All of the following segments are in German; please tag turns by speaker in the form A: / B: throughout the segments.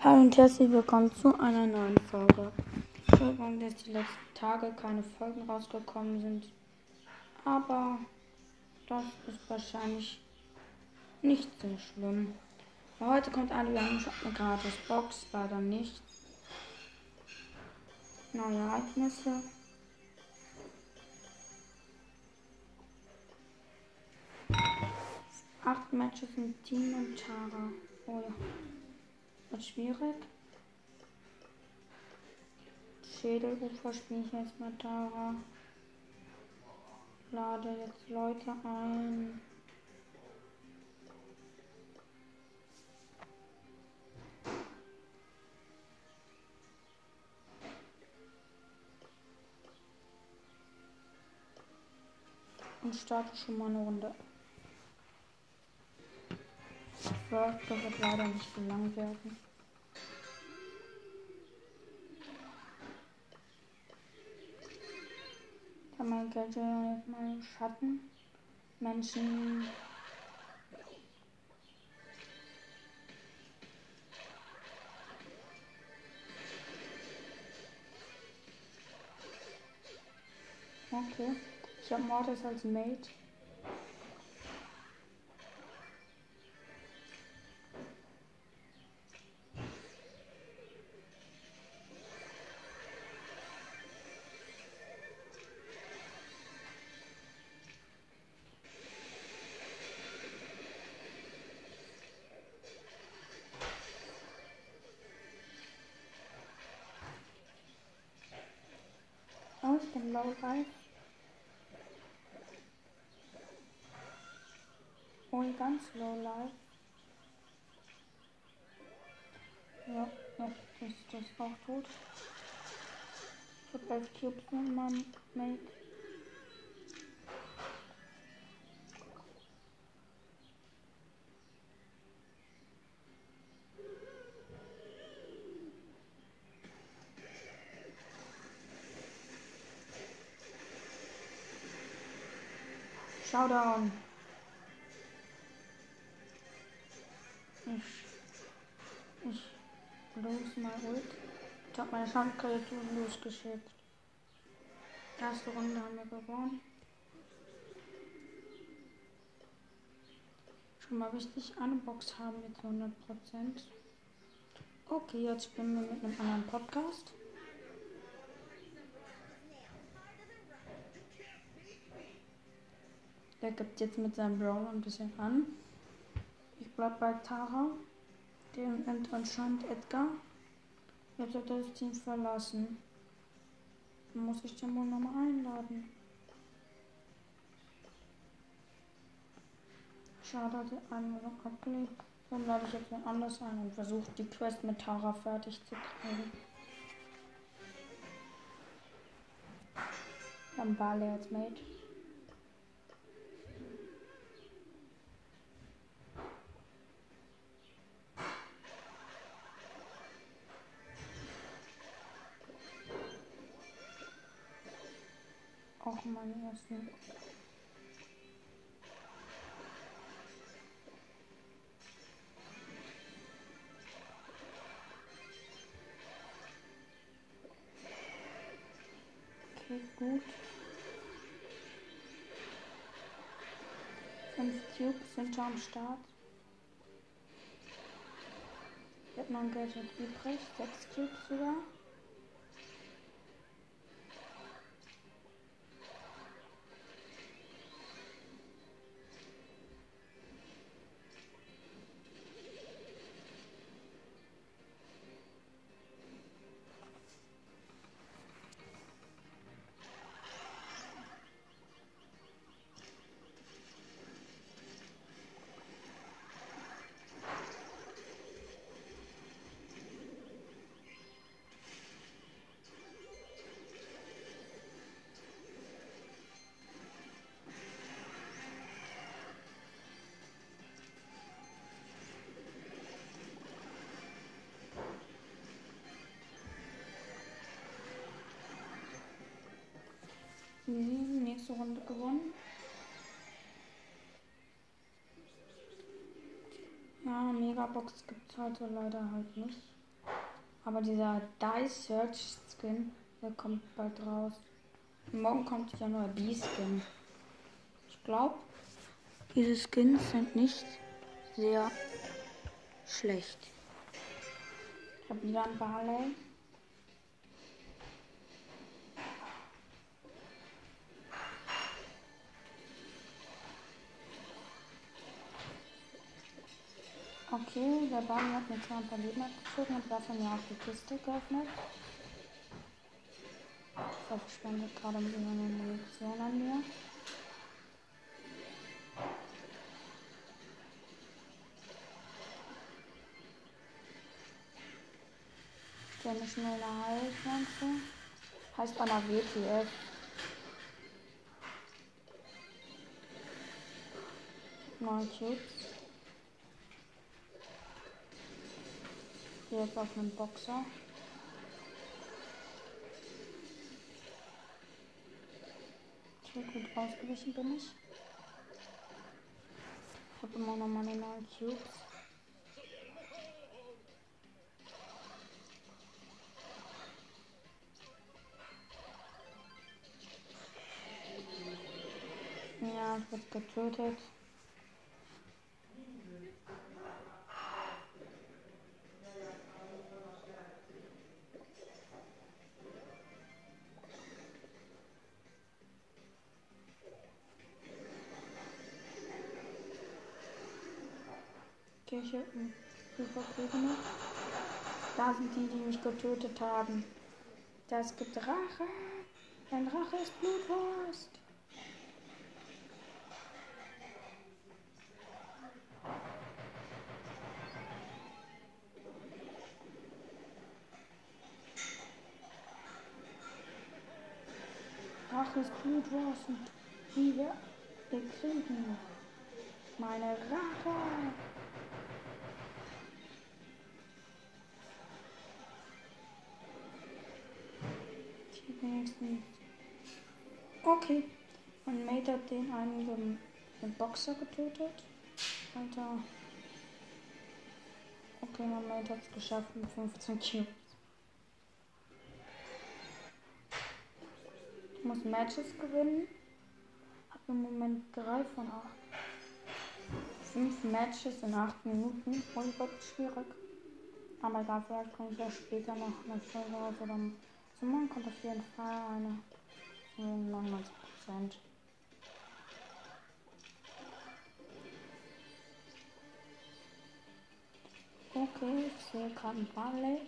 A: Hallo und herzlich willkommen zu einer neuen Folge. Entschuldigung, dass die letzten Tage keine Folgen rausgekommen sind. Aber das ist wahrscheinlich nicht so schlimm. Heute kommt eine, haben schon eine gratis Box, leider nicht. Neue Ereignisse. Acht Matches mit Team und Tara. Oh ja. Wird schwierig. Schädelufer spiele ich jetzt mal Tara. Lade jetzt Leute ein. Und starte schon mal eine Runde. World wird leider nicht so lang werden. Kann man jetzt mal Schatten. Menschen. Okay. Ich habe Mortis als Mate. Oh, ich bin low life. Oh, ganz low life. Ja, ja, das, das ist auch tot. Ich hab elf Cubes mit meinem Mate. Showdown. Ich, ich lose mal Ult. Ich habe meine Schandkreatur losgeschickt. Erste Runde haben wir gewonnen. Schon mal wichtig, eine Box haben wir zu 100%. Okay, jetzt spielen wir mit einem anderen Podcast. Der gibt jetzt mit seinem Brawler ein bisschen an. Ich bleib bei Tara. Den nimmt anscheinend Edgar. Jetzt hat er das Team verlassen. Dann muss ich den wohl nochmal einladen. Schade, die Einladung abgelehnt. Dann lade ich jetzt mal anders ein und versuche die Quest mit Tara fertig zu kriegen. Dann Bale als Mate. Auch meine ersten. Okay, gut. Fünf Cubes sind schon am Start. Ich habe noch ein Geld übrig, sechs Cubes sogar. Easy, nächste Runde gewonnen. Ja, Megabox gibt es heute leider halt nicht. Aber dieser Dice Search Skin, der kommt bald raus. Morgen kommt dieser neue B-Skin. Ich glaube, diese Skins sind nicht sehr schlecht. Ich habe wieder ein Barley. Okay, der Baum hat mir zwar ein paar Leben abgezogen und dafür mir auch die Kiste geöffnet. Das verschwendet gerade ein bisschen eine Munition an mir. Der eine schnelle Heilpflanze. Heißt einer WTF. Neun Cubes. Hier jetzt auf einen Boxer. Okay, gut ausgewichen bin ich. Ich habe immer noch meine neuen Cubes. Ja, ich wurde getötet. Da sind die, die mich getötet haben. Das gibt Rache. Ein Rache ist Blutwurst. Rache ist Blutwurst und wir bekriegen meine Rache. Wenigstens. Okay. Und Mate hat den einen den Boxer getötet. Alter. Okay, mein Mate hat es geschafft mit 15 Cubes. Ich muss Matches gewinnen. Hab im Moment 3 von 8. 5 Matches in 8 Minuten. Oh Gott, schwierig. Aber vielleicht bringe ich ja später noch eine Folge oder zum Morgen kommt auf jeden Fall eine 99 Prozent. Okay, ich sehe gerade ein Barley.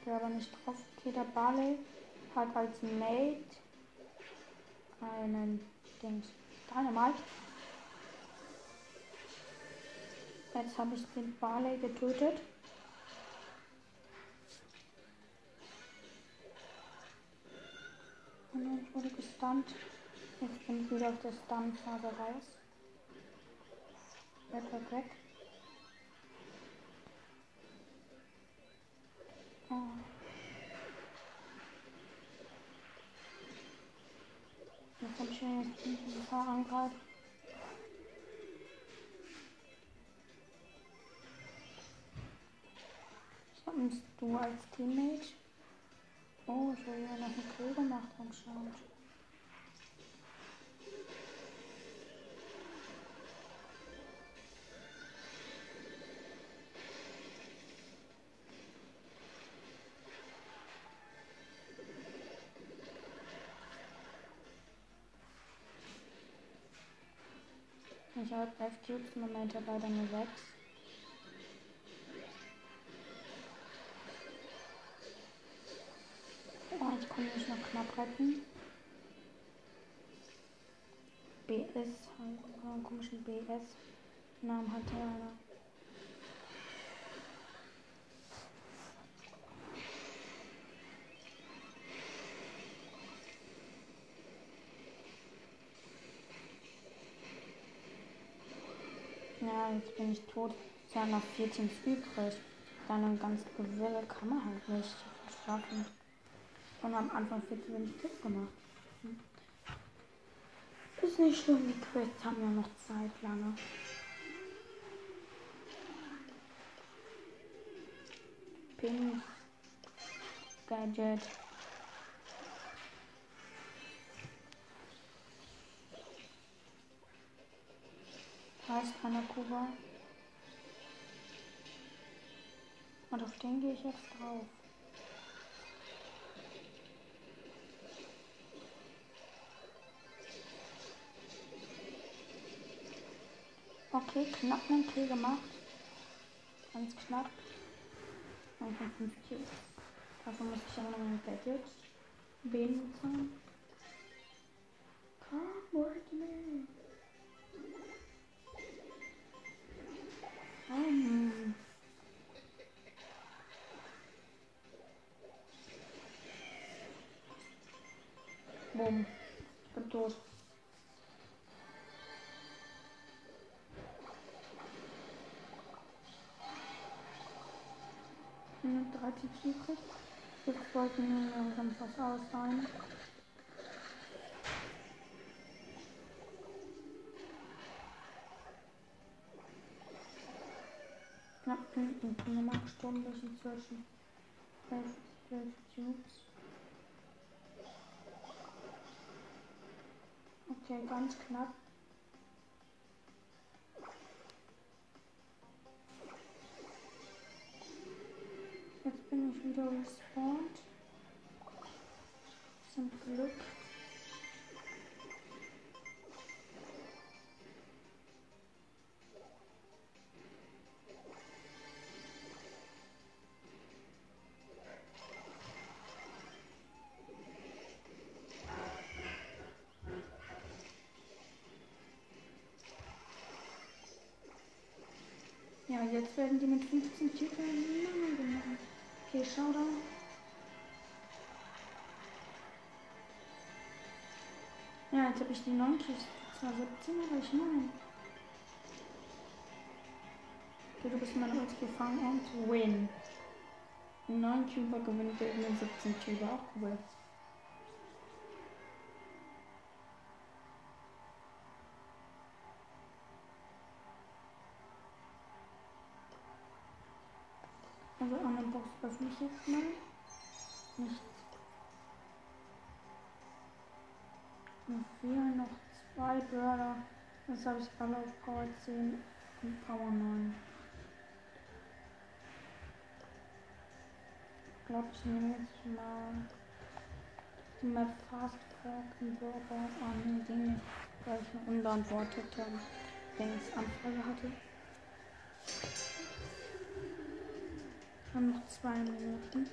A: Ich aber nicht drauf. Okay, der Barley hat als Mate einen Dings. Dynamite. Jetzt habe ich den Barley getötet. Und ich wurde gestunt. Jetzt bin ich wieder auf der Stun-Phase raus. Weg, weg, weg. Oh. Jetzt habe ich jetzt ein hast du als Teammate? Oh, ich habe ja noch einen Kill gemacht anscheinend. Ich habe 11 Cubes, Moment habe leider nur 6. mich noch knapp retten. BS, einen komischen BS-Namen hatte einer. Ja, jetzt bin ich tot. Es sind noch 14 übrig. Dann ganz Gewille kann man halt nicht schaffen und am Anfang viel zu wenig Clips gemacht. Ist nicht schlimm, die Quests haben ja noch Zeit lange. Pink. Gadget. Heißt keine Kuba. Und auf den gehe ich jetzt drauf. Okay, knapp einen Kill gemacht. Ganz knapp. 1 von 5 Kills. Dafür muss ich aber noch ein Gadget benutzen. Come with me. Um. Bumm. Ich bin tot. 30 übrig. Jetzt wollten wir langsam was aus sein. Knapp hinten. Gestorben durch die 12 12 Tubes. Okay, ganz knapp. Jetzt bin ich wieder respawned. Zum Glück. Ja, jetzt werden die mit 15 Titeln. Okay, schau da. Ja, jetzt habe ich die 9 Kills. Zwar 17, aber ich 9. Okay, du bist meine Ulti gefangen und win. 9 Cuber gewinnt den 17 Cuber. Auch cool. Also an der Box öffne ich jetzt mal. Nichts. Noch vier, noch zwei Börder. Jetzt habe ich alle auf Power 10 und Power 9. Ich glaube, ich nehme jetzt mal die Map Fast Talk in Börder an, weil ich eine unbeantwortete Dings Anfrage hatte. Haben noch zwei Minuten.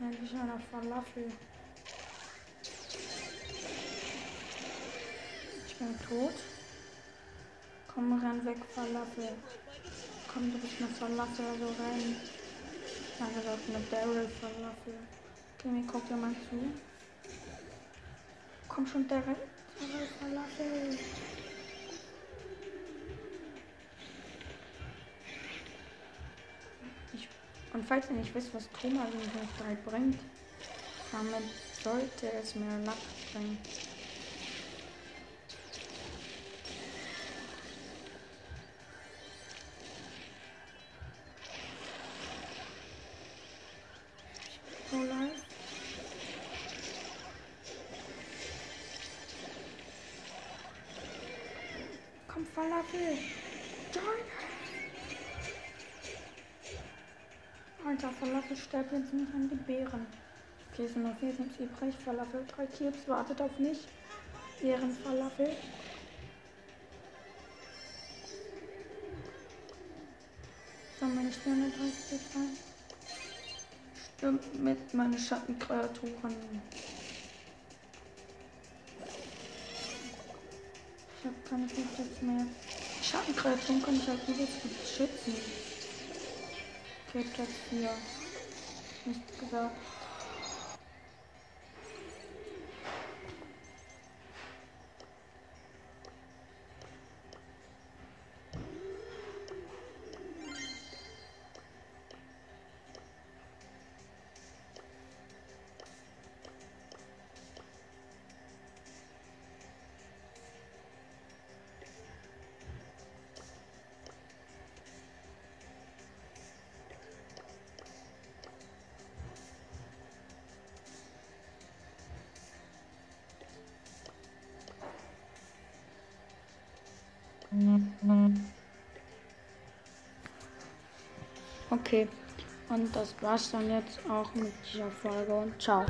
A: Endlich einer Falafel. Ich bin tot. Komm, renn weg, Falafel. Komm, du bist eine Falafel, also rein. Ich habe gesagt, eine Daryl Falafel. Okay, mir guckt jemand zu. Komm schon. Daryl Falafel. Und falls ihr nicht wisst, was Thomas in 3 bringt, damit sollte es mir Lack bringen. Komm, Falafel! Join! Alter, Falafel stirbt jetzt nicht an die Beeren. Okay, sind noch vier Teams übrig. Falafel, drei Cubes, wartet auf mich. Falafel. So, meine Sterne 30 rein. Stimmt mit meinen Schattenkreaturen. Ich habe keine Punkte mehr. Schattenkreaturen kann ich halt wieder schützen. Okay, Platz 4. Nichts gesagt. Okay. Und das war's dann jetzt auch mit dieser Folge und ciao.